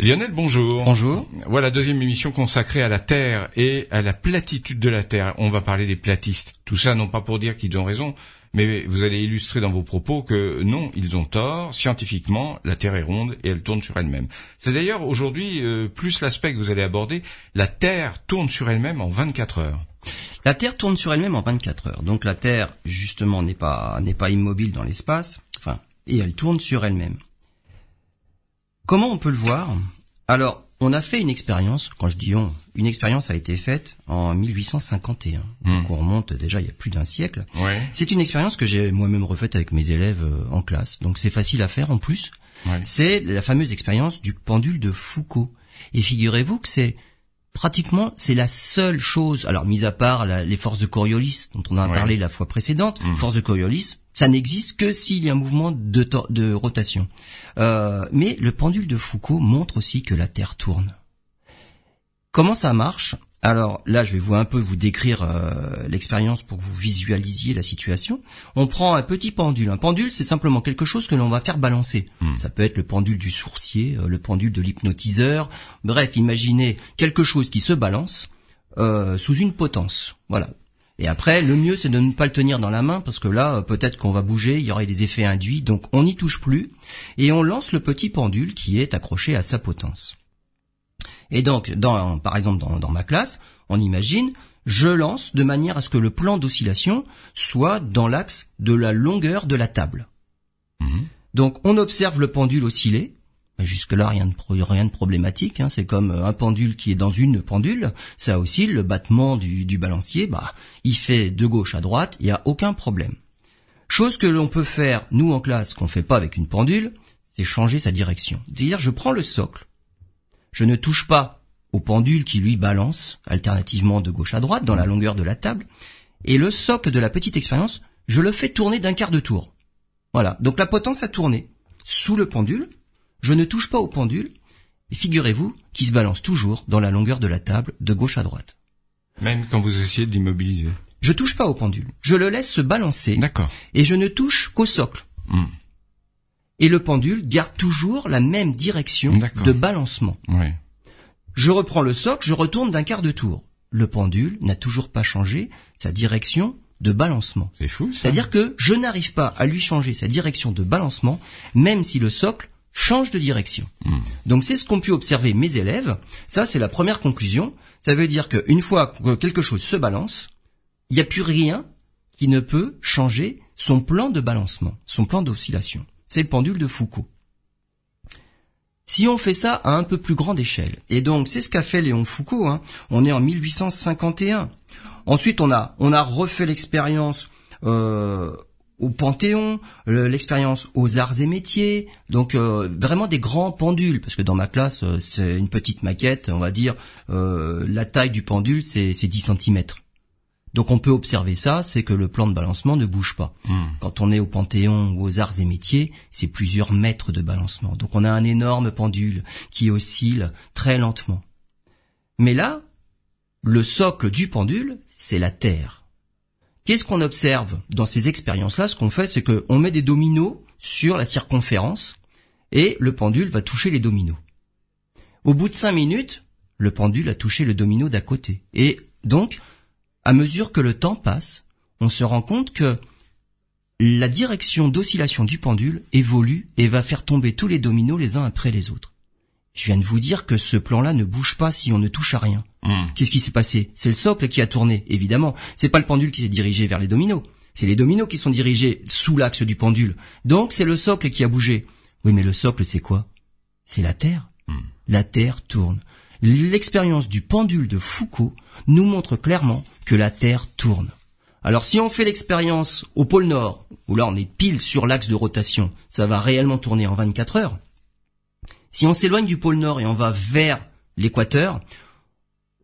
Lionel, bonjour. Bonjour. Voilà, deuxième émission consacrée à la Terre et à la platitude de la Terre. On va parler des platistes. Tout ça, non pas pour dire qu'ils ont raison, mais vous allez illustrer dans vos propos que non, ils ont tort. Scientifiquement, la Terre est ronde et elle tourne sur elle-même. C'est d'ailleurs aujourd'hui euh, plus l'aspect que vous allez aborder. La Terre tourne sur elle-même en 24 heures. La Terre tourne sur elle-même en 24 heures. Donc la Terre, justement, n'est pas, n'est pas immobile dans l'espace. Enfin, et elle tourne sur elle-même. Comment on peut le voir? Alors, on a fait une expérience, quand je dis on, une expérience a été faite en 1851. Hmm. Donc on remonte déjà il y a plus d'un siècle. Ouais. C'est une expérience que j'ai moi-même refaite avec mes élèves euh, en classe. Donc c'est facile à faire en plus. Ouais. C'est la fameuse expérience du pendule de Foucault. Et figurez-vous que c'est pratiquement c'est la seule chose. Alors mis à part la- les forces de Coriolis dont on a Ouais. parlé la fois précédente, Mhm. forces de Coriolis, ça n'existe que s'il y a un mouvement de, rotation. Euh, mais le pendule de Foucault montre aussi que la Terre tourne. Comment ça marche? Alors là, je vais vous un peu vous décrire euh, l'expérience pour que vous visualisiez la situation. On prend un petit pendule. Un pendule, c'est simplement quelque chose que l'on va faire balancer. Hmm. Ça peut être le pendule du sourcier, euh, le pendule de l'hypnotiseur. Bref, imaginez quelque chose qui se balance euh, sous une potence. Voilà. Et après, le mieux, c'est de ne pas le tenir dans la main parce que là, euh, peut-être qu'on va bouger, il y aurait des effets induits, donc on n'y touche plus et on lance le petit pendule qui est accroché à sa potence. Et donc, dans, par exemple, dans, dans ma classe, on imagine, je lance de manière à ce que le plan d'oscillation soit dans l'axe de la longueur de la table. Mhm. Donc, on observe le pendule osciller. Jusque-là, rien de, rien de problématique. hein. C'est comme euh, un pendule qui est dans une pendule. Ça oscille, le battement du, balancier, bah, il fait de gauche à droite, il n'y a aucun problème. Chose que l'on peut faire, nous en classe, qu'on fait pas avec une pendule, c'est changer sa direction. C'est-à-dire, je prends le socle, je ne touche pas au pendule qui lui balance, alternativement de gauche à droite, dans la longueur de la table, et le socle de la petite expérience, je le fais tourner d'un quart de tour. Voilà. Donc la potence a tourné sous le pendule, je ne touche pas au pendule, et figurez-vous qu'il se balance toujours dans la longueur de la table, de gauche à droite. Même quand vous essayez de l'immobiliser. Je touche pas au pendule. Je le laisse se balancer, D'accord. et je ne touche qu'au socle. Hmm. Et le pendule garde toujours la même direction de balancement. Ouais. Je reprends le socle, je retourne d'un quart de tour. Le pendule n'a toujours pas changé sa direction de balancement. C'est fou, ça. C'est-à-dire que je n'arrive pas à lui changer sa direction de balancement, même si le socle change de direction. Hmm. Donc c'est ce qu'ont pu observer mes élèves. Ça, c'est la première conclusion. Ça veut dire qu'une fois que quelque chose se balance, il n'y a plus rien qui ne peut changer son plan de balancement, son plan d'oscillation. C'est le pendule de Foucault. Si on fait ça à un peu plus grande échelle, et donc c'est ce qu'a fait Léon Foucault, hein, on est en 1851. Ensuite, on a, on a refait l'expérience euh, au Panthéon, le- l'expérience aux arts et métiers, donc euh, vraiment des grands pendules, parce que dans ma classe, euh, c'est une petite maquette, on va dire, euh, la taille du pendule, c'est c'est 10 cm. Donc on peut observer ça, c'est que le plan de balancement ne bouge pas. Hmm. Quand on est au Panthéon ou aux arts et métiers, c'est plusieurs mètres de balancement. Donc on a un énorme pendule qui oscille très lentement. Mais là, le socle du pendule, c'est la Terre. Qu'est-ce qu'on observe dans ces expériences-là? Ce qu'on fait, c'est qu'on met des dominos sur la circonférence et le pendule va toucher les dominos. Au bout de cinq minutes, le pendule a touché le domino d'à côté. Et donc, à mesure que le temps passe, on se rend compte que la direction d'oscillation du pendule évolue et va faire tomber tous les dominos les uns après les autres. Je viens de vous dire que ce plan-là ne bouge pas si on ne touche à rien. Hmm. Qu'est-ce qui s'est passé? C'est le socle qui a tourné, évidemment. C'est pas le pendule qui s'est dirigé vers les dominos. C'est les dominos qui sont dirigés sous l'axe du pendule. Donc c'est le socle qui a bougé. Oui, mais le socle, c'est quoi? C'est la Terre. La Terre tourne. L'expérience du pendule de Foucault nous montre clairement que la Terre tourne. Alors si on fait l'expérience au pôle Nord, où là on est pile sur l'axe de rotation, ça va réellement tourner en 24 heures. Si on s'éloigne du pôle Nord et on va vers l'équateur,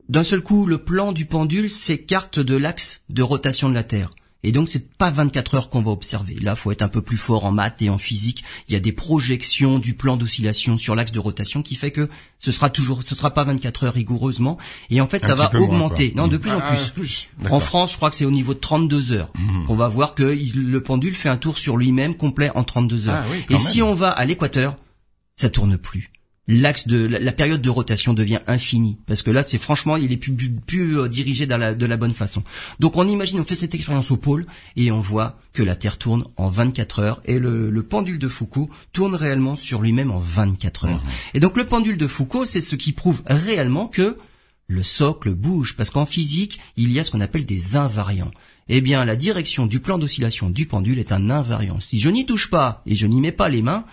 d'un seul coup, le plan du pendule s'écarte de l'axe de rotation de la Terre. Et donc, c'est pas 24 heures qu'on va observer. Là, faut être un peu plus fort en maths et en physique. Il y a des projections du plan d'oscillation sur l'axe de rotation qui fait que ce sera toujours, ce sera pas 24 heures rigoureusement. Et en fait, Un ça va moins, augmenter. non, de plus en Ah, plus. plus. En. France, je crois que c'est au niveau de 32 heures. Mhm. On va voir que le pendule fait un tour sur lui-même complet en 32 heures. Ah oui, et si on va à l'équateur, ça tourne plus. l'axe de la, période de rotation devient infinie parce que là c'est franchement il est plus, plus, euh, dirigé dans la, de la bonne façon. Donc on imagine on fait cette expérience au pôle et on voit que la Terre tourne en 24 heures et le, le pendule de Foucault tourne réellement sur lui-même en 24 heures. Mmh. Et donc le pendule de Foucault c'est ce qui prouve réellement que le socle bouge parce qu'en physique il y a ce qu'on appelle des invariants. Eh bien, la direction du plan d'oscillation du pendule est un invariant. Si je n'y touche pas et je n'y mets pas les mains,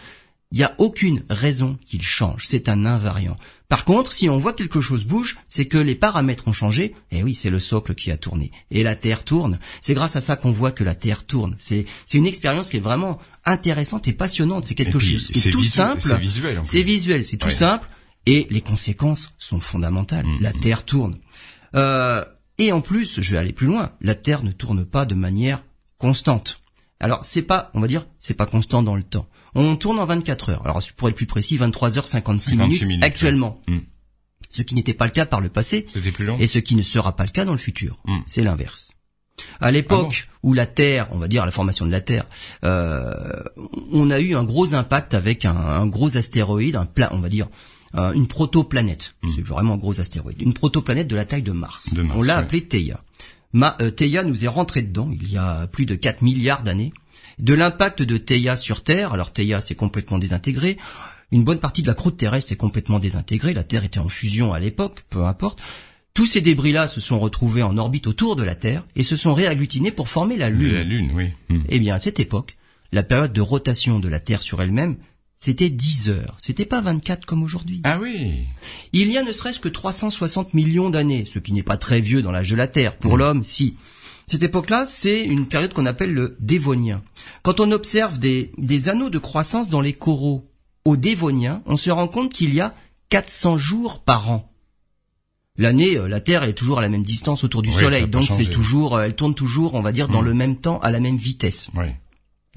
il n'y a aucune raison qu'il change. C'est un invariant. Par contre, si on voit quelque chose bouge, c'est que les paramètres ont changé. Et eh oui, c'est le socle qui a tourné. Et la Terre tourne. C'est grâce à ça qu'on voit que la Terre tourne. C'est, une expérience qui est vraiment intéressante et passionnante. C'est quelque chose qui est tout simple. C'est visuel. C'est visuel. C'est tout simple. Et les conséquences sont fondamentales. Mm, la. Terre tourne. Euh, et en plus, je vais aller plus loin. La Terre ne tourne pas de manière constante. Alors, c'est pas, on va dire, c'est pas constant dans le temps. On tourne en 24 heures. Alors pour être plus précis, 23h56 minutes, minutes, actuellement. Hmm. Ce qui n'était pas le cas par le passé. Et ce qui ne sera pas le cas dans le futur. Hmm. C'est l'inverse. À l'époque ah où la Terre, on va dire la formation de la Terre, euh, on a eu un gros impact avec un, gros astéroïde, un plat, on va dire euh, une protoplanète. Hmm. C'est vraiment un gros astéroïde, une protoplanète de la taille de Mars. on l'a appelée Theia. Ma, euh, Theia nous est rentré dedans il y a plus de 4 milliards d'années de l'impact de Theia sur Terre. Alors Theia s'est complètement désintégré. Une bonne partie de la croûte terrestre s'est complètement désintégrée. La Terre était en fusion à l'époque, peu importe. Tous ces débris-là se sont retrouvés en orbite autour de la Terre et se sont réagglutinés pour former la Lune. La Lune, oui. Hmm. Eh bien, à cette époque, la période de rotation de la Terre sur elle-même, c'était 10 heures. C'était pas 24 comme aujourd'hui. Ah oui. Il y a ne serait-ce que 360 millions d'années, ce qui n'est pas très vieux dans l'âge de la Terre. Pour hmm. l'homme, si. Cette époque-là, c'est une période qu'on appelle le Dévonien. Quand on observe des, des anneaux de croissance dans les coraux au Dévonien, on se rend compte qu'il y a 400 jours par an. L'année, euh, la Terre est toujours à la même distance autour du Soleil, donc c'est toujours, euh, elle tourne toujours, on va dire, dans hmm. le même temps, à la même vitesse. Oui.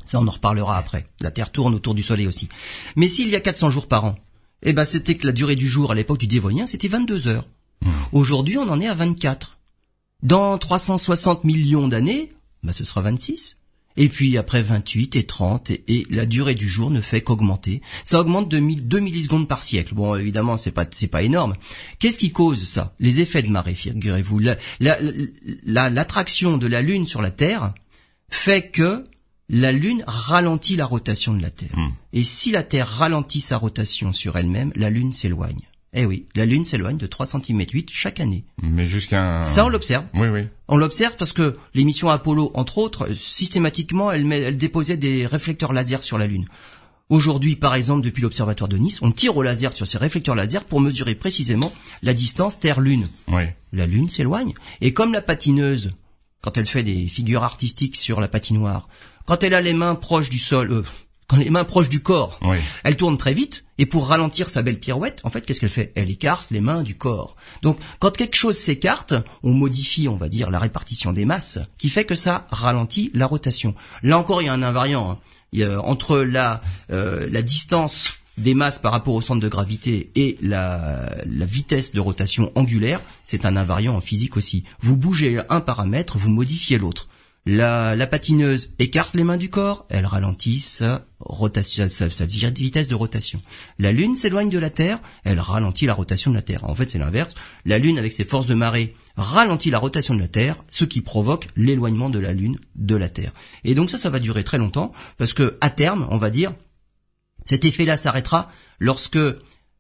Ça, on en reparlera après. La Terre tourne autour du Soleil aussi. Mais s'il y a 400 jours par an, eh ben, c'était que la durée du jour à l'époque du Dévonien, c'était 22 heures. Hmm. Aujourd'hui, on en est à 24. Dans 360 millions d'années, bah ce sera 26. Et puis après 28 et 30 et, la durée du jour ne fait qu'augmenter. Ça augmente de 2 millisecondes par siècle. Bon, évidemment, c'est pas c'est pas énorme. Qu'est-ce qui cause ça? Les effets de marée, figurez-vous. L'attraction la, de la Lune sur la Terre fait que la Lune ralentit la rotation de la Terre. Hmm. Et si la Terre ralentit sa rotation sur elle-même, la Lune s'éloigne. Eh oui, la Lune s'éloigne de 3 cm 8 chaque année. Mais jusqu'à... Ça, on l'observe. Oui, oui. On l'observe parce que l'émission Apollo, entre autres, systématiquement, elle, elle déposait des réflecteurs laser sur la Lune. Aujourd'hui, par exemple, depuis l'observatoire de Nice, on tire au laser sur ces réflecteurs laser pour mesurer précisément la distance Terre-Lune. Oui. La Lune s'éloigne. Et comme la patineuse, quand elle fait des figures artistiques sur la patinoire, quand elle a les mains proches du sol, euh, quand les mains proches du corps, elle tourne très vite, et pour ralentir sa belle pirouette, en fait, qu'est-ce qu'elle fait? Elle écarte les mains du corps. Donc, quand quelque chose s'écarte, on modifie, on va dire, la répartition des masses, qui fait que ça ralentit la rotation. Là encore, il y a un invariant. Hein. Il y a, entre la, euh, la distance des masses par rapport au centre de gravité et la, la vitesse de rotation angulaire, c'est un invariant en physique aussi. Vous bougez un paramètre, vous modifiez l'autre. La, patineuse écarte les mains du corps, elle ralentit sa rotation, sa, vitesse de rotation. La Lune s'éloigne de la Terre, elle ralentit la rotation de la Terre. En fait, c'est l'inverse. La Lune, avec ses forces de marée, ralentit la rotation de la Terre, ce qui provoque l'éloignement de la Lune de la Terre. Et donc ça, ça va durer très longtemps, parce que à terme, on va dire, cet effet-là s'arrêtera lorsque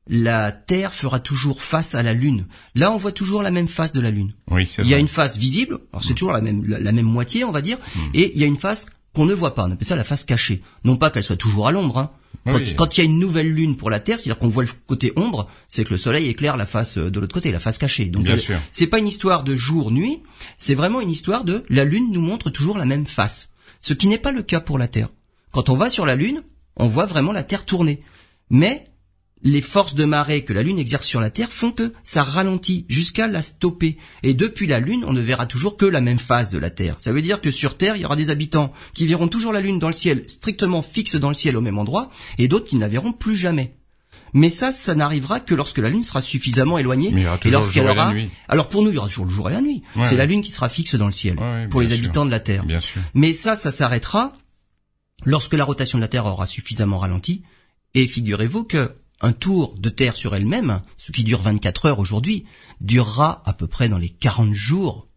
la Terre fera toujours face à la Lune. Là, on voit toujours la même face de la Lune. Oui, il y a une face visible, alors c'est mm. toujours la même, la, même moitié, on va dire, mm. et il y a une face qu'on ne voit pas. On appelle ça la face cachée. Non pas qu'elle soit toujours à l'ombre. Hein. Quand, il y a une nouvelle lune pour la Terre, c'est-à-dire qu'on voit le côté ombre, c'est que le Soleil éclaire la face euh, de l'autre côté, la face cachée. Donc, c'est pas une histoire de jour-nuit, c'est vraiment une histoire de la Lune nous montre toujours la même face. Ce qui n'est pas le cas pour la Terre. Quand on va sur la Lune, on voit vraiment la Terre tourner. Mais les forces de marée que la Lune exerce sur la Terre font que ça ralentit jusqu'à la stopper. Et depuis la Lune, on ne verra toujours que la même phase de la Terre. Ça veut dire que sur Terre, il y aura des habitants qui verront toujours la Lune dans le ciel, strictement fixe dans le ciel au même endroit, et d'autres qui ne la verront plus jamais. Mais ça, ça n'arrivera que lorsque la Lune sera suffisamment éloignée. et lorsqu'elle aura. Alors pour nous, il y aura toujours le jour et la nuit. C'est la Lune qui sera fixe dans le ciel pour les habitants de la Terre. Bien sûr. Mais ça, ça s'arrêtera lorsque la rotation de la Terre aura suffisamment ralenti. Et figurez-vous que un tour de Terre sur elle-même, ce qui dure 24 heures aujourd'hui, durera à peu près dans les 40 jours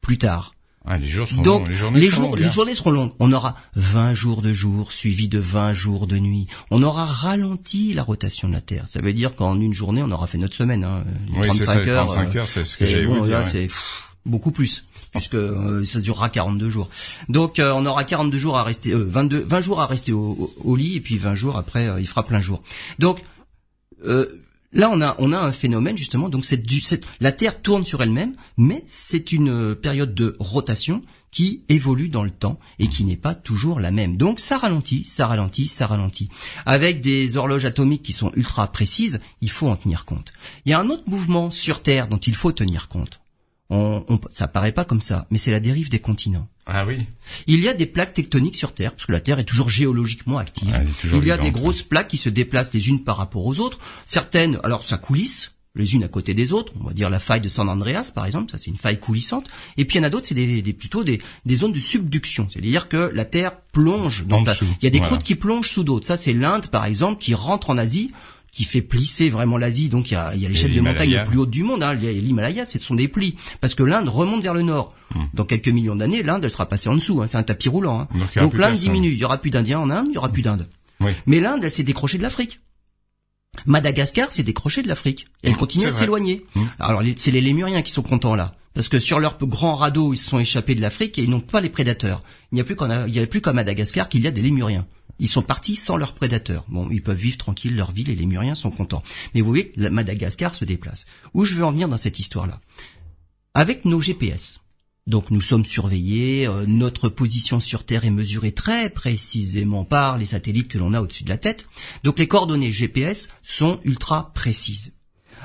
plus tard. Ah, les jours seront Donc, longs, les journées les, seront jours- longues, les hein. journées seront longues. On aura 20 jours de jour suivis de 20 jours de nuit. On aura ralenti la rotation de la Terre. Ça veut dire qu'en une journée, on aura fait notre semaine. Hein. Les Oui, c'est ça, 35 les heures. 35 euh, heures, c'est ce que c'est j'allais bon, là, ouais. c'est beaucoup plus puisque euh, ça durera 42 jours. Donc euh, on aura 42 jours à rester, euh, 22, 20 jours à rester au, lit et puis 20 jours après euh, il fera plein jour. Donc là on a on a un phénomène justement. Donc la Terre tourne sur elle-même, mais c'est une période de rotation qui évolue dans le temps et qui n'est pas toujours la même. Donc ça ralentit, ça ralentit, ça ralentit. Avec des horloges atomiques qui sont ultra précises, il faut en tenir compte. Il y a un autre mouvement sur Terre dont il faut tenir compte. On, on- ça paraît pas comme ça, mais c'est la dérive des continents. Ah oui. Il y a des plaques tectoniques sur Terre, parce que la Terre est toujours géologiquement active. Toujours Il y a des grosses plaques qui se déplacent les unes par rapport aux autres. Certaines, alors ça coulisse, les unes à côté des autres. On va dire la faille de San Andreas, par exemple, ça c'est une faille coulissante. Et puis il y en a d'autres, c'est des, des- plutôt des, des zones de subduction. C'est-à-dire que la Terre plonge dans dessous, Il y a des voilà. croûtes qui plongent sous d'autres. Ça c'est l'Inde, par exemple, qui rentre en Asie qui fait plisser vraiment l'Asie, donc il y a, il y a l'échelle de montagne le plus haute du monde, hein. Il y a l'Himalaya, ce sont des plis, parce que l'Inde remonte vers le nord. Hmm. Dans quelques millions d'années, l'Inde, elle sera passée en dessous, hein. c'est un tapis roulant. hein. Donc, l'Inde diminue, il y aura plus d'Indiens en Inde, il y aura plus d'Inde. Oui. Mais l'Inde, elle s'est décrochée de l'Afrique. Madagascar s'est décrochée de l'Afrique. Elle Mmh, continue à s'éloigner. Mmh. Alors c'est les Lémuriens qui sont contents là. Parce que sur leur grand radeau, ils se sont échappés de l'Afrique et ils n'ont pas les prédateurs. Il n'y plus a plus qu'à Madagascar qu'il y a des Lémuriens. Ils sont partis sans leurs prédateurs. Bon, ils peuvent vivre tranquille leur vie, les Lémuriens sont contents. Mais vous voyez, Madagascar se déplace. Où je veux en venir dans cette histoire-là? Avec nos GPS. Donc nous sommes surveillés, euh, notre position sur Terre est mesurée très précisément par les satellites que l'on a au-dessus de la tête. Donc les coordonnées GPS sont ultra précises.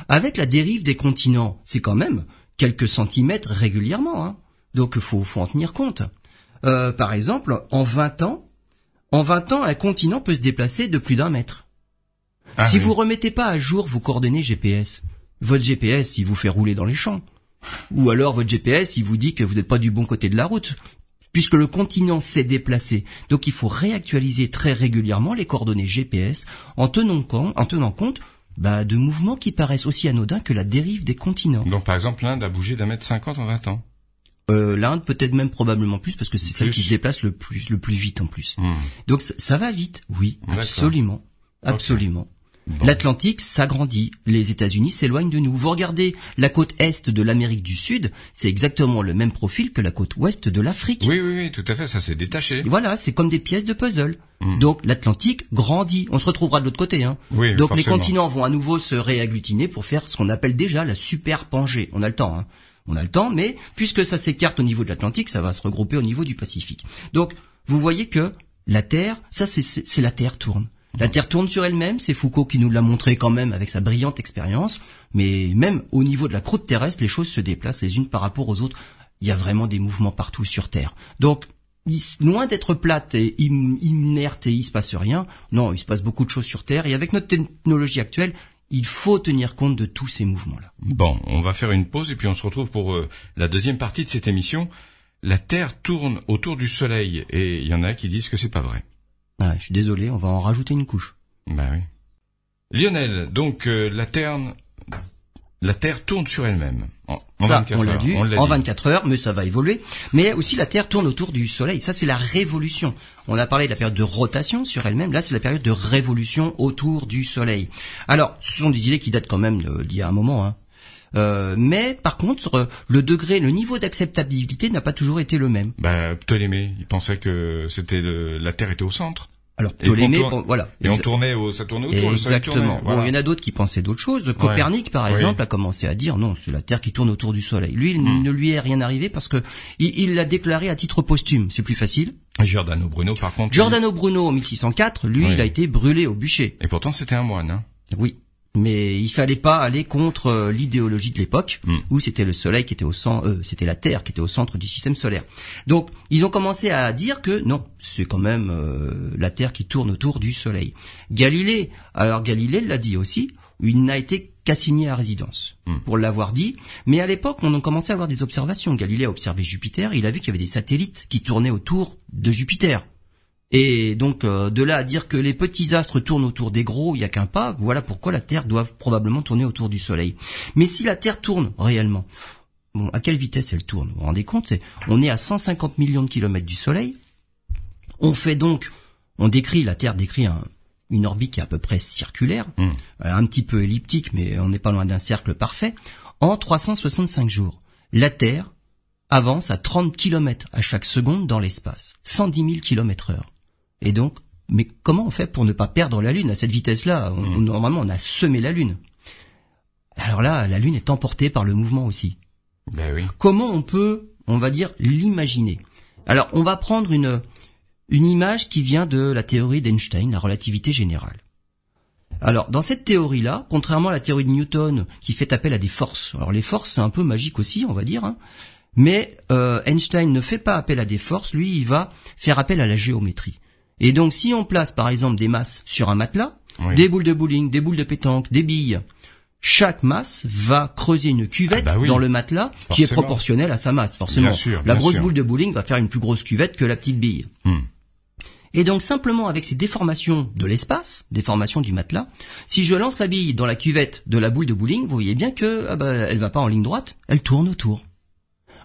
Avec la dérive des continents, c'est quand même quelques centimètres régulièrement. Hein. Donc faut, faut en tenir compte. Euh, par exemple, en 20 ans, en 20 ans, un continent peut se déplacer de plus d'un mètre. Ah si oui. vous remettez pas à jour vos coordonnées GPS, votre GPS, il vous fait rouler dans les champs. Ou alors votre GPS, il vous dit que vous n'êtes pas du bon côté de la route, puisque le continent s'est déplacé. Donc il faut réactualiser très régulièrement les coordonnées GPS en tenant compte, en tenant compte bah, de mouvements qui paraissent aussi anodins que la dérive des continents. Donc par exemple, l'Inde a bougé d'un mètre cinquante en 20 ans. Euh, L'Inde peut-être même probablement plus parce que c'est celle qui se déplace le plus le plus vite en plus. Hmm. Donc ça, ça va vite, oui, absolument, absolument. Bon. L'Atlantique s'agrandit, les États-Unis s'éloignent de nous. Vous regardez la côte est de l'Amérique du Sud, c'est exactement le même profil que la côte ouest de l'Afrique. Oui, oui, oui, tout à fait, ça s'est détaché. Voilà, c'est comme des pièces de puzzle. Mm. Donc l'Atlantique grandit. On se retrouvera de l'autre côté. Hein. Oui, Donc les continents vont à nouveau se réagglutiner pour faire ce qu'on appelle déjà la superpangée. On a le temps. Hein. On a le temps, mais puisque ça s'écarte au niveau de l'Atlantique, ça va se regrouper au niveau du Pacifique. Donc vous voyez que la Terre, ça c'est- la Terre tourne. La Terre tourne sur elle-même, c'est Foucault qui nous l'a montré quand même avec sa brillante expérience, mais même au niveau de la croûte terrestre, les choses se déplacent les unes par rapport aux autres. Il y a vraiment des mouvements partout sur Terre. Donc, loin d'être plate et inerte et il se passe rien, non, il se passe beaucoup de choses sur Terre et avec notre technologie actuelle, il faut tenir compte de tous ces mouvements-là. Bon, on va faire une pause et puis on se retrouve pour euh, la deuxième partie de cette émission. La Terre tourne autour du Soleil et il y en a qui disent que c'est pas vrai. Ah, je suis désolé, on va en rajouter une couche. Bah oui. Lionel, donc euh, la Terre, la Terre tourne sur elle-même. En, en ça, 24 on l'a heures. dit, On en dit. 24 heures, mais ça va évoluer. Mais aussi la Terre tourne autour du Soleil. Ça, c'est la révolution. On a parlé de la période de rotation sur elle-même. Là, c'est la période de révolution autour du Soleil. Alors, ce sont des idées qui datent quand même d'il y a un moment. Hein. Euh, mais par contre, le degré, le niveau d'acceptabilité n'a pas toujours été le même. Bah, Ptolémée, il pensait que c'était la Terre était au centre Alors Ptolémée, tourne- voilà. et on tournait au, ça tournait autour. Exactement. tournait, voilà. Bon, il y en a d'autres qui pensaient d'autres choses. Copernic, par Oui. exemple, a commencé à dire non, c'est la Terre qui tourne autour du Soleil. Lui, il Hmm. ne lui est rien arrivé parce que il l'a déclaré à titre posthume. C'est plus facile. Giordano Bruno, par contre. Giordano Bruno en 1604, lui, Oui. il a été brûlé au bûcher. Et pourtant, c'était un moine. Hein. Oui. Mais il fallait pas aller contre euh, l'idéologie de l'époque Mm. où c'était le soleil qui était au centre, euh, c'était la Terre qui était au centre du système solaire. Donc ils ont commencé à dire que non, c'est quand même euh, la Terre qui tourne autour du soleil. Galilée, alors Galilée l'a dit aussi, il n'a été qu'assigné à résidence Mm. pour l'avoir dit. Mais à l'époque, on a commencé à avoir des observations. Galilée a observé Jupiter, il a vu qu'il y avait des satellites qui tournaient autour de Jupiter. Et donc euh, de là à dire que les petits astres tournent autour des gros, il n'y a qu'un pas. Voilà pourquoi la Terre doit probablement tourner autour du Soleil. Mais si la Terre tourne réellement, bon, à quelle vitesse elle tourne? Vous vous rendez compte? On est à 150 millions de kilomètres du Soleil. On fait donc, on décrit, la Terre décrit une orbite qui est à peu près circulaire, Hmm. euh, un petit peu elliptique, mais on n'est pas loin d'un cercle parfait, en 365 jours. La Terre avance à 30 km à chaque seconde dans l'espace, 110 000 km heure. Et donc, mais comment on fait pour ne pas perdre la Lune à cette vitesse-là? On- Normalement, on a semé la Lune. Alors là, la Lune est emportée par le mouvement aussi. Ben oui. Comment on peut, on va dire, l'imaginer? Alors, on va prendre une une image qui vient de la théorie d'Einstein, la relativité générale. Alors, dans cette théorie-là, contrairement à la théorie de Newton, qui fait appel à des forces, alors les forces, c'est un peu magique aussi, on va dire, hein, mais euh, Einstein ne fait pas appel à des forces, lui, il va faire appel à la géométrie. Et donc, si on place, par exemple, des masses sur un matelas, Oui. des boules de bowling, des boules de pétanque, des billes, chaque masse va creuser une cuvette Ah bah oui. dans le matelas qui est proportionnelle à sa masse, forcément. Bien sûr, la grosse sûr. boule de bowling va faire une plus grosse cuvette que la petite bille. Hmm. Et donc simplement avec ces déformations de l'espace, déformations du matelas, si je lance la bille dans la cuvette de la boule de bowling, vous voyez bien que ah bah, elle va pas en ligne droite, elle tourne autour.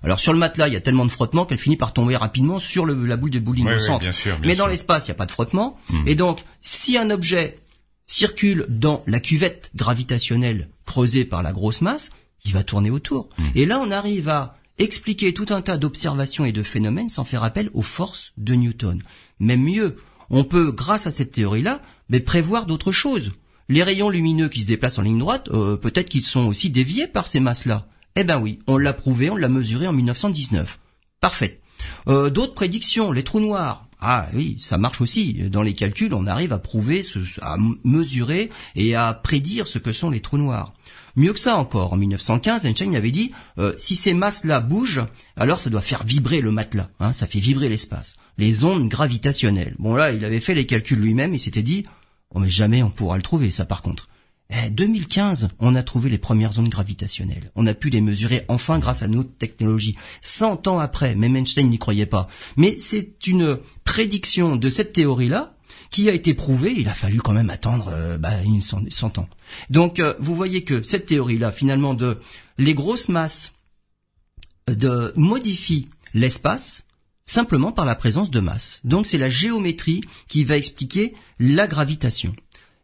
Alors sur le matelas, il y a tellement de frottement qu'elle finit par tomber rapidement sur le- la boule de bowling Oui, au oui, centre. bien sûr, bien Mais dans l'espace, il n'y a pas de frottement. Hmm. Et donc, si un objet circule dans la cuvette gravitationnelle creusée par la grosse masse, il va tourner autour. Hmm. Et là, on arrive à expliquer tout un tas d'observations et de phénomènes sans faire appel aux forces de Newton. Même mieux, on peut, grâce à cette théorie-là, mais prévoir d'autres choses. Les rayons lumineux qui se déplacent en ligne droite, euh, peut-être qu'ils sont aussi déviés par ces masses-là. Eh ben oui, on l'a prouvé, on l'a mesuré en 1919. Parfait. Euh, D'autres prédictions, les trous noirs. Ah oui, ça marche aussi. Dans les calculs, on arrive à prouver, à mesurer et à prédire ce que sont les trous noirs. Mieux que ça encore, en 1915, Einstein avait dit euh, si ces masses-là bougent, alors ça doit faire vibrer le matelas. Hein, ça fait vibrer l'espace. Les ondes gravitationnelles. Bon là, il avait fait les calculs lui-même. Il s'était dit oh mais jamais on pourra le trouver ça par contre. Eh, 2015, on a trouvé les premières ondes gravitationnelles. On a pu les mesurer enfin grâce à notre technologie. 100 ans après, même Einstein n'y croyait pas. Mais c'est une prédiction de cette théorie-là qui a été prouvée. Il a fallu quand même attendre euh, bah, une cent, 100 ans. Donc, euh, vous voyez que cette théorie-là, finalement, de les grosses masses euh, de modifient l'espace simplement par la présence de masse. Donc, c'est la géométrie qui va expliquer la gravitation.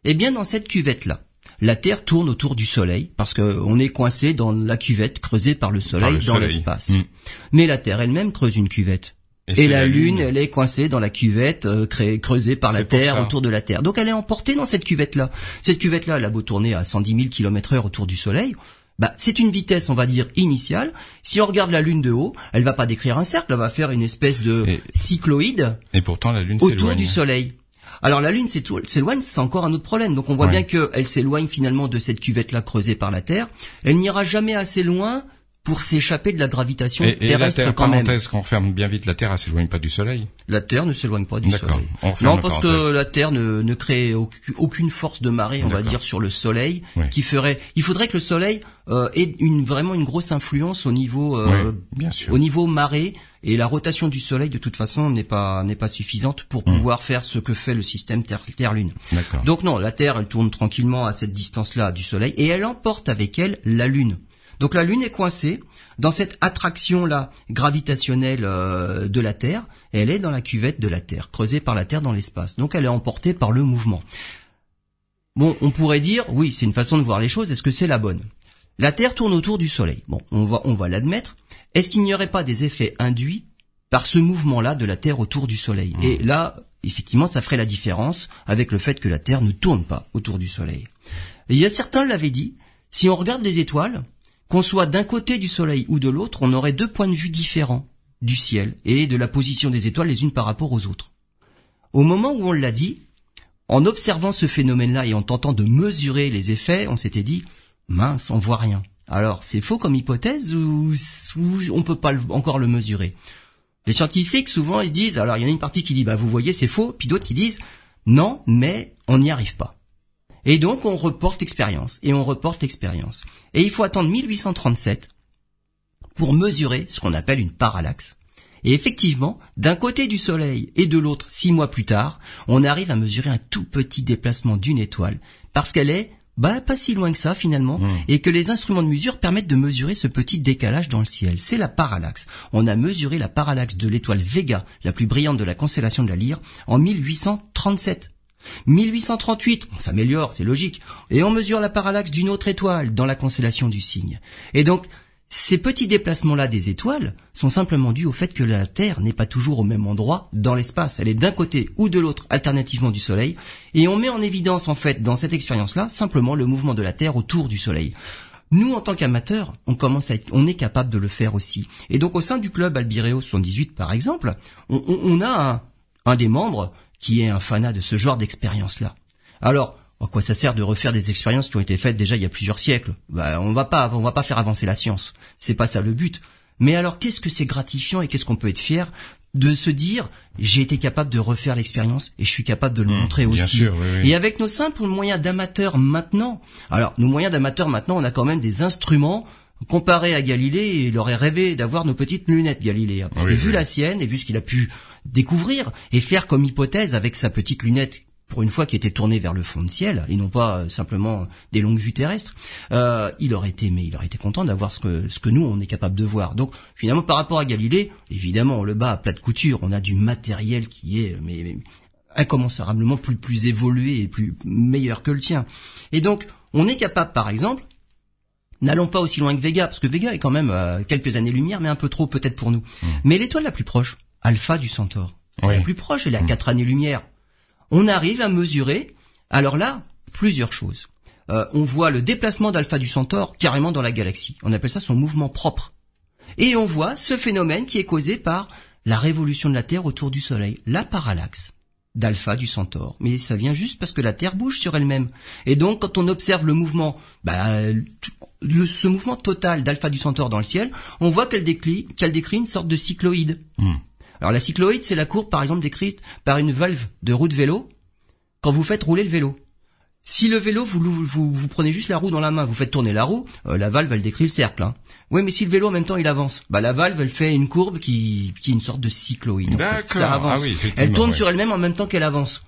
Eh bien, dans cette cuvette-là, la Terre tourne autour du Soleil parce qu'on est coincé dans la cuvette creusée par le Soleil le dans l'espace. Mm. Mais la Terre elle-même creuse une cuvette. Et, la, Lune, elle est coincée dans la cuvette euh, créée- creusée par la Terre autour de la Terre. Donc elle est emportée dans cette cuvette-là. Cette cuvette-là, elle a beau tourner à 110 000 km heure autour du Soleil, bah, c'est une vitesse, on va dire, initiale. Si on regarde la Lune de haut, elle va pas décrire un cercle, elle va faire une espèce de Et- cycloïde Et pourtant, la Lune autour du Soleil. Alors la Lune s'éloigne, c'est encore un autre problème. Donc on voit Ouais. bien qu'elle s'éloigne finalement de cette cuvette-là creusée par la Terre. Elle n'ira jamais assez loin pour s'échapper de la gravitation Et, et la terrestre Terre, quand même. qu'on ferme bien vite, la Terre, elle s'éloigne pas du Soleil. La Terre ne s'éloigne pas du. Soleil. Non, parce que la Terre ne, ne crée aucune, force de marée, on va dire, sur le Soleil, qui ferait. Il faudrait que le Soleil euh, ait une vraiment une grosse influence au niveau euh, Oui, bien sûr. au niveau marée et la rotation du Soleil de toute façon n'est pas n'est pas suffisante pour Hmm. pouvoir faire ce que fait le système Terre- Terre-Lune. Donc non, la Terre, elle tourne tranquillement à cette distance-là du Soleil et elle emporte avec elle la Lune. Donc la Lune est coincée dans cette attraction-là gravitationnelle euh, de la Terre. Et elle est dans la cuvette de la Terre, creusée par la Terre dans l'espace. Donc elle est emportée par le mouvement. Bon, on pourrait dire, oui, c'est une façon de voir les choses. Est-ce que c'est la bonne? La Terre tourne autour du Soleil. Bon, on va, on va l'admettre. Est-ce qu'il n'y aurait pas des effets induits par ce mouvement-là de la Terre autour du Soleil? Et là, effectivement, ça ferait la différence avec le fait que la Terre ne tourne pas autour du Soleil. Et il y a certains l'avaient dit, si on regarde les étoiles, qu'on soit d'un côté du Soleil ou de l'autre, on aurait deux points de vue différents du ciel et de la position des étoiles les unes par rapport aux autres. Au moment où on l'a dit, en observant ce phénomène-là et en tentant de mesurer les effets, on s'était dit, mince, on voit rien. Alors, c'est faux comme hypothèse ou, ou on peut pas encore le mesurer? Les scientifiques, souvent, ils se disent, alors il y en a une partie qui dit, bah vous voyez, c'est faux, puis d'autres qui disent, non, mais on n'y arrive pas. Et donc, on reporte l'expérience, et on reporte l'expérience. Et il faut attendre 1837 pour mesurer ce qu'on appelle une parallaxe. Et effectivement, d'un côté du Soleil et de l'autre, six mois plus tard, on arrive à mesurer un tout petit déplacement d'une étoile, parce qu'elle est bah pas si loin que ça finalement, Mmh. et que les instruments de mesure permettent de mesurer ce petit décalage dans le ciel. C'est la parallaxe. On a mesuré la parallaxe de l'étoile Vega, la plus brillante de la constellation de la Lyre, en 1837. 1838, on s'améliore, c'est logique, et on mesure la parallaxe d'une autre étoile dans la constellation du Cygne. Et donc, ces petits déplacements-là des étoiles sont simplement dus au fait que la Terre n'est pas toujours au même endroit dans l'espace. Elle est d'un côté ou de l'autre alternativement du Soleil, et on met en évidence en fait dans cette expérience-là simplement le mouvement de la Terre autour du Soleil. Nous, en tant qu'amateurs, on commence à être, on est capable de le faire aussi. Et donc, au sein du club Albireo 78, par exemple, on, a un, un des membres qui est un fanat de ce genre d'expérience-là. Alors, à quoi ça sert de refaire des expériences qui ont été faites déjà il y a plusieurs siècles? Bah, On va pas, on va pas faire avancer la science. C'est pas ça le but. Mais alors, qu'est-ce que c'est gratifiant et qu'est-ce qu'on peut être fier de se dire j'ai été capable de refaire l'expérience et je suis capable de le Mmh, montrer bien aussi. sûr, oui, oui. Et avec nos simples moyens d'amateurs maintenant, alors nos moyens d'amateurs maintenant, on a quand même des instruments comparés à Galilée, il aurait rêvé d'avoir nos petites lunettes Galilée. hein. Parce Oui, que vu oui. la sienne et vu ce qu'il a pu découvrir et faire comme hypothèse avec sa petite lunette pour une fois qui était tournée vers le fond de ciel et non pas euh, simplement des longues vues terrestres, euh, il aurait été, mais il aurait été content d'avoir ce que ce que nous on est capable de voir. Donc finalement par rapport à Galilée, évidemment on le bat à plat de couture, on a du matériel qui est mais, mais incommensurablement plus plus évolué et plus meilleur que le tien. Et donc on est capable par exemple N'allons pas aussi loin que Vega, parce que Vega est quand même euh, quelques années-lumière, mais un peu trop peut-être pour nous. Mais l'étoile la plus proche, Alpha du Centaure, c'est Oui. la plus proche, elle est à 4 années-lumière. On arrive à mesurer, alors là, plusieurs choses. Euh, on voit le déplacement d'Alpha du Centaure carrément dans la galaxie. On appelle ça son mouvement propre. Et on voit ce phénomène qui est causé par la révolution de la Terre autour du Soleil, la parallaxe d'Alpha du Centaure. Mais ça vient juste parce que la Terre bouge sur elle-même. Et donc, quand on observe le mouvement, bah, ce mouvement total d'Alpha du Centaure dans le ciel, on voit qu'elle décrit, qu'elle décrit une sorte de cycloïde. Hmm. Alors la cycloïde, c'est la courbe, par exemple, décrite par une valve de roue de vélo quand vous faites rouler le vélo. Si le vélo, vous, vous, vous, prenez juste la roue dans la main, vous faites tourner la roue, euh, la valve, elle décrit le cercle. Hein. Oui, mais si le vélo, en même temps, il avance, bah la valve, elle fait une courbe qui, qui est une sorte de cycloïde. en fait. D'accord. Ça avance. Ah oui, elle tourne ouais. sur elle-même en même temps qu'elle avance.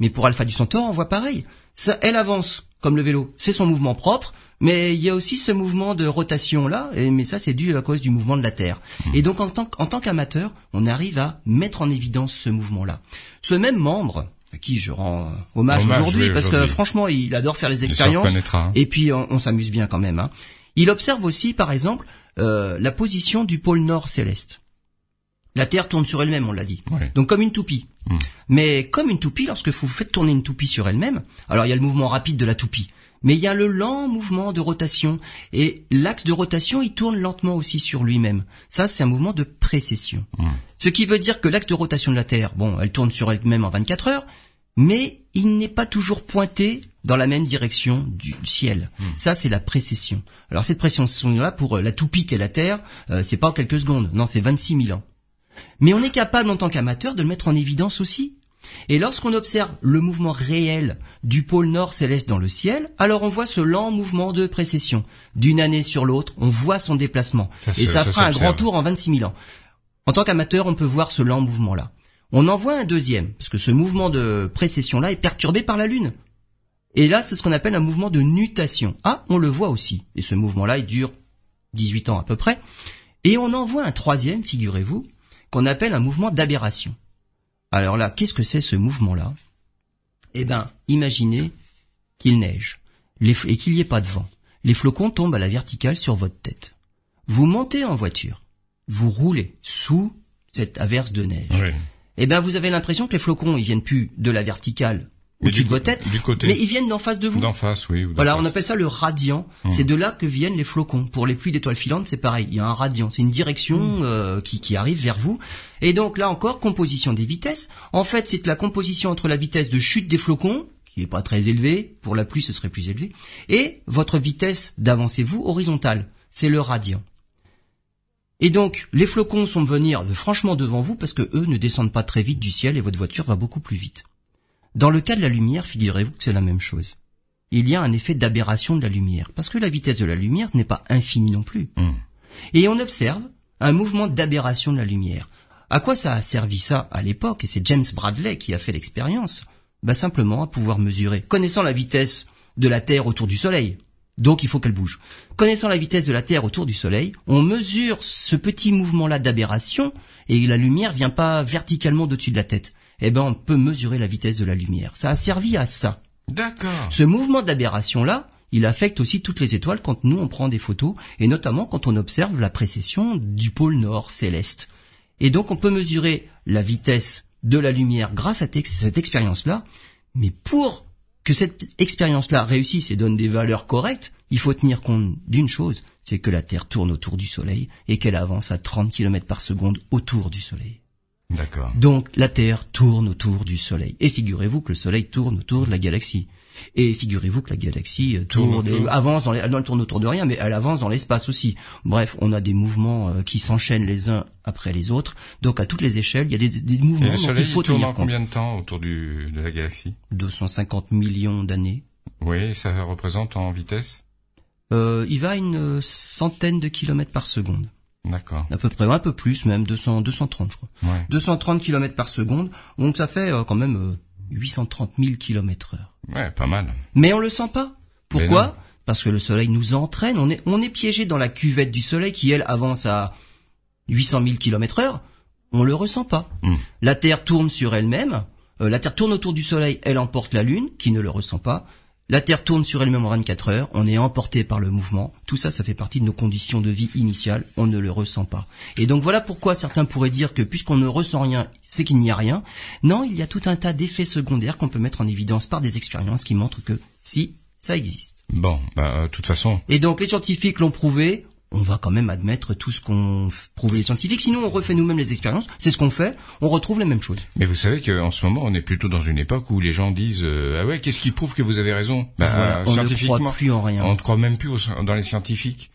Mais pour Alpha du Centaure, on voit pareil. Ça, elle avance comme le vélo. C'est son mouvement propre, mais il y a aussi ce mouvement de rotation là. Et, mais ça, c'est dû à cause du mouvement de la Terre. Hmm. Et donc, en tant, qu- en tant qu'amateur, on arrive à mettre en évidence ce mouvement-là. Ce même membre, à qui je rends euh, hommage, Hommage, aujourd'hui, oui, parce que franchement, il adore faire les expériences. hein. Et puis, on, on s'amuse bien quand même. Hein. Il observe aussi, par exemple, euh, la position du pôle nord céleste. La Terre tourne sur elle-même, on l'a dit. Ouais. Donc comme une toupie. Hmm. Mais comme une toupie, lorsque vous faites tourner une toupie sur elle-même, alors il y a le mouvement rapide de la toupie, mais il y a le lent mouvement de rotation. Et l'axe de rotation, il tourne lentement aussi sur lui-même. Ça, c'est un mouvement de précession. Hmm. Ce qui veut dire que l'axe de rotation de la Terre, bon, elle tourne sur elle-même en 24 heures, mais il n'est pas toujours pointé dans la même direction du ciel. Ça, c'est la précession. Alors cette précession-là, pour la toupie qu'est la Terre, euh, c'est pas en quelques secondes, non, c'est 26 000 ans. Mais on est capable en tant qu'amateur de le mettre en évidence aussi. Et lorsqu'on observe le mouvement réel du pôle nord céleste dans le ciel, alors on voit ce lent mouvement de précession. D'une année sur l'autre, on voit son déplacement. Ça Et ça, ça fera un grand tour en 26 000 ans. En tant qu'amateur, on peut voir ce lent mouvement-là. On en voit un deuxième, parce que ce mouvement de précession-là est perturbé par la Lune. Et là, c'est ce qu'on appelle un mouvement de nutation. Ah, on le voit aussi. Et ce mouvement-là, il dure 18 ans à peu près. Et on en voit un troisième, figurez-vous, qu'on appelle un mouvement d'aberration. Alors là, qu'est-ce que c'est ce mouvement-là? Eh ben, imaginez qu'il neige les et qu'il n'y ait pas de vent. Les flocons tombent à la verticale sur votre tête. Vous montez en voiture. Vous roulez sous cette averse de neige. Oui. Eh ben, vous avez l'impression que les flocons, ils viennent plus de la verticale au-dessus de votre tête, du côté. mais ils viennent d'en face de vous. D'en face, oui. Voilà, on appelle ça le radiant. C'est de là que viennent les flocons. Pour les pluies d'étoiles filantes, c'est pareil. Il y a un radiant. C'est une direction euh, qui, qui arrive vers vous. Et donc là encore, composition des vitesses. En fait, c'est la composition entre la vitesse de chute des flocons, qui est pas très élevée. Pour la pluie, ce serait plus élevé. Et votre vitesse d'avancez-vous horizontale. C'est le radiant. Et donc, les flocons sont venir franchement devant vous parce que eux ne descendent pas très vite du ciel et votre voiture va beaucoup plus vite. Dans le cas de la lumière, figurez-vous que c'est la même chose. Il y a un effet d'aberration de la lumière, parce que la vitesse de la lumière n'est pas infinie non plus. Hmm. Et on observe un mouvement d'aberration de la lumière. À quoi ça a servi ça à l'époque Et c'est James Bradley qui a fait l'expérience? Bah simplement à pouvoir mesurer, connaissant la vitesse de la Terre autour du Soleil. Donc il faut qu'elle bouge. Connaissant la vitesse de la Terre autour du Soleil, on mesure ce petit mouvement-là d'aberration et la lumière vient pas verticalement au-dessus de la tête. Eh ben on peut mesurer la vitesse de la lumière. Ça a servi à ça. D'accord. Ce mouvement d'aberration-là, il affecte aussi toutes les étoiles quand nous on prend des photos, et notamment quand on observe la précession du pôle nord céleste. Et donc on peut mesurer la vitesse de la lumière grâce à cette expérience-là, mais pour que cette expérience-là réussisse et donne des valeurs correctes, il faut tenir compte d'une chose, c'est que la Terre tourne autour du Soleil et qu'elle avance à 30 km par seconde autour du Soleil. D'accord. Donc la Terre tourne autour du Soleil. Et figurez-vous que le Soleil tourne autour de la galaxie. Et figurez-vous que la galaxie euh, tourne, avance dans les, elle tourne autour de rien, mais elle avance dans l'espace aussi. Bref, on a des mouvements euh, qui s'enchaînent les uns après les autres. Donc à toutes les échelles, il y a des, des mouvements Et le dont il faut tourne tenir en compte. combien de temps autour du, de la galaxie? 250 millions d'années. Oui, ça représente en vitesse? Euh, il va à une centaine de kilomètres par seconde. D'accord. À peu près, un peu plus même, 200, 230 je crois. Ouais. 230 kilomètres par seconde. Donc ça fait euh, quand même euh, 830 000 kilomètres heure. Ouais, pas mal. Mais on le sent pas. Pourquoi? Parce que le soleil nous entraîne. On est, on est piégé dans la cuvette du soleil qui, elle, avance à 800 000 km heure. On le ressent pas. Hmm. La Terre tourne sur elle-même. Euh, la Terre tourne autour du soleil. Elle emporte la Lune, qui ne le ressent pas. La Terre tourne sur elle-même en 24 heures. On est emporté par le mouvement. Tout ça, ça fait partie de nos conditions de vie initiales. On ne le ressent pas. Et donc voilà pourquoi certains pourraient dire que puisqu'on ne ressent rien, c'est qu'il n'y a rien. Non, il y a tout un tas d'effets secondaires qu'on peut mettre en évidence par des expériences qui montrent que si, ça existe. Bon, bah, euh, de toute façon, Et donc les scientifiques l'ont prouvé, on va quand même admettre tout ce qu'ont prouvé les scientifiques. Sinon, on refait nous-mêmes les expériences. C'est ce qu'on fait. On retrouve les mêmes choses. mais vous savez qu'en ce moment, on est plutôt dans une époque où les gens disent euh, ah ouais, qu'est-ce qui prouve que vous avez raison? Bah, Voilà, on ne croit plus en rien. on ne croit même plus aux- dans les scientifiques.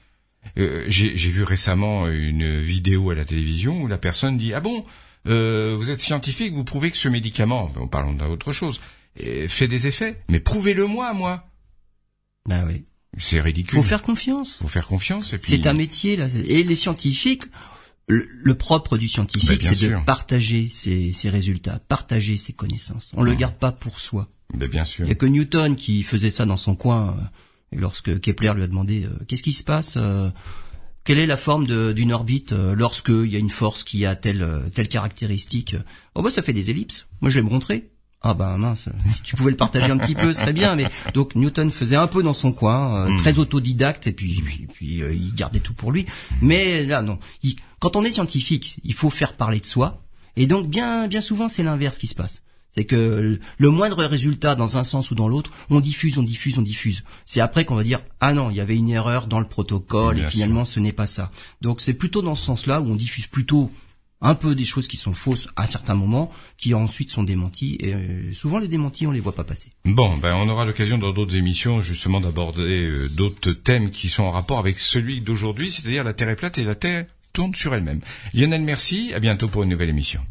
Euh, J'ai vu récemment une vidéo à la télévision où la personne dit ah bon, euh, vous êtes scientifique, vous prouvez que ce médicament, bon, parlons d'autre chose, euh, fait des effets, mais prouvez-le moi, moi. Ben oui. C'est ridicule. Faut faire confiance. Faut faire confiance. Puis... C'est un métier là. Et les scientifiques, le, le propre du scientifique, bien c'est de partager ses, ses résultats, partager ses connaissances. On le Mmh. garde pas pour soi. Ben, bien sûr. Il y a que Newton qui faisait ça dans son coin. euh, Et lorsque Kepler lui a demandé euh, qu'est-ce qui se passe, euh, quelle est la forme d'une orbite euh, lorsque il y a une force qui a telle euh, telle caractéristique? Oh bah ça fait des ellipses. Moi je l'ai montré. Ah bah mince, si tu pouvais le partager un petit peu, ce serait bien. Mais donc Newton faisait un peu dans son coin, euh, Mm. très autodidacte, et puis puis, puis, euh, il gardait tout pour lui. Mais là non, Il- quand on est scientifique, il faut faire parler de soi. Et donc bien bien souvent c'est l'inverse qui se passe. C'est que le moindre résultat dans un sens ou dans l'autre, on diffuse, on diffuse, on diffuse. C'est après qu'on va dire ah non, il y avait une erreur dans le protocole Bien et sûr. finalement ce n'est pas ça. Donc c'est plutôt dans ce sens-là où on diffuse plutôt un peu des choses qui sont fausses à certains moments, qui ensuite sont démenties. Et euh, souvent les démentis, on les voit pas passer. Bon, ben on aura l'occasion dans d'autres émissions justement d'aborder euh, d'autres thèmes qui sont en rapport avec celui d'aujourd'hui, c'est-à-dire la Terre est plate et la Terre tourne sur elle-même. Lionel, merci, à bientôt pour une nouvelle émission.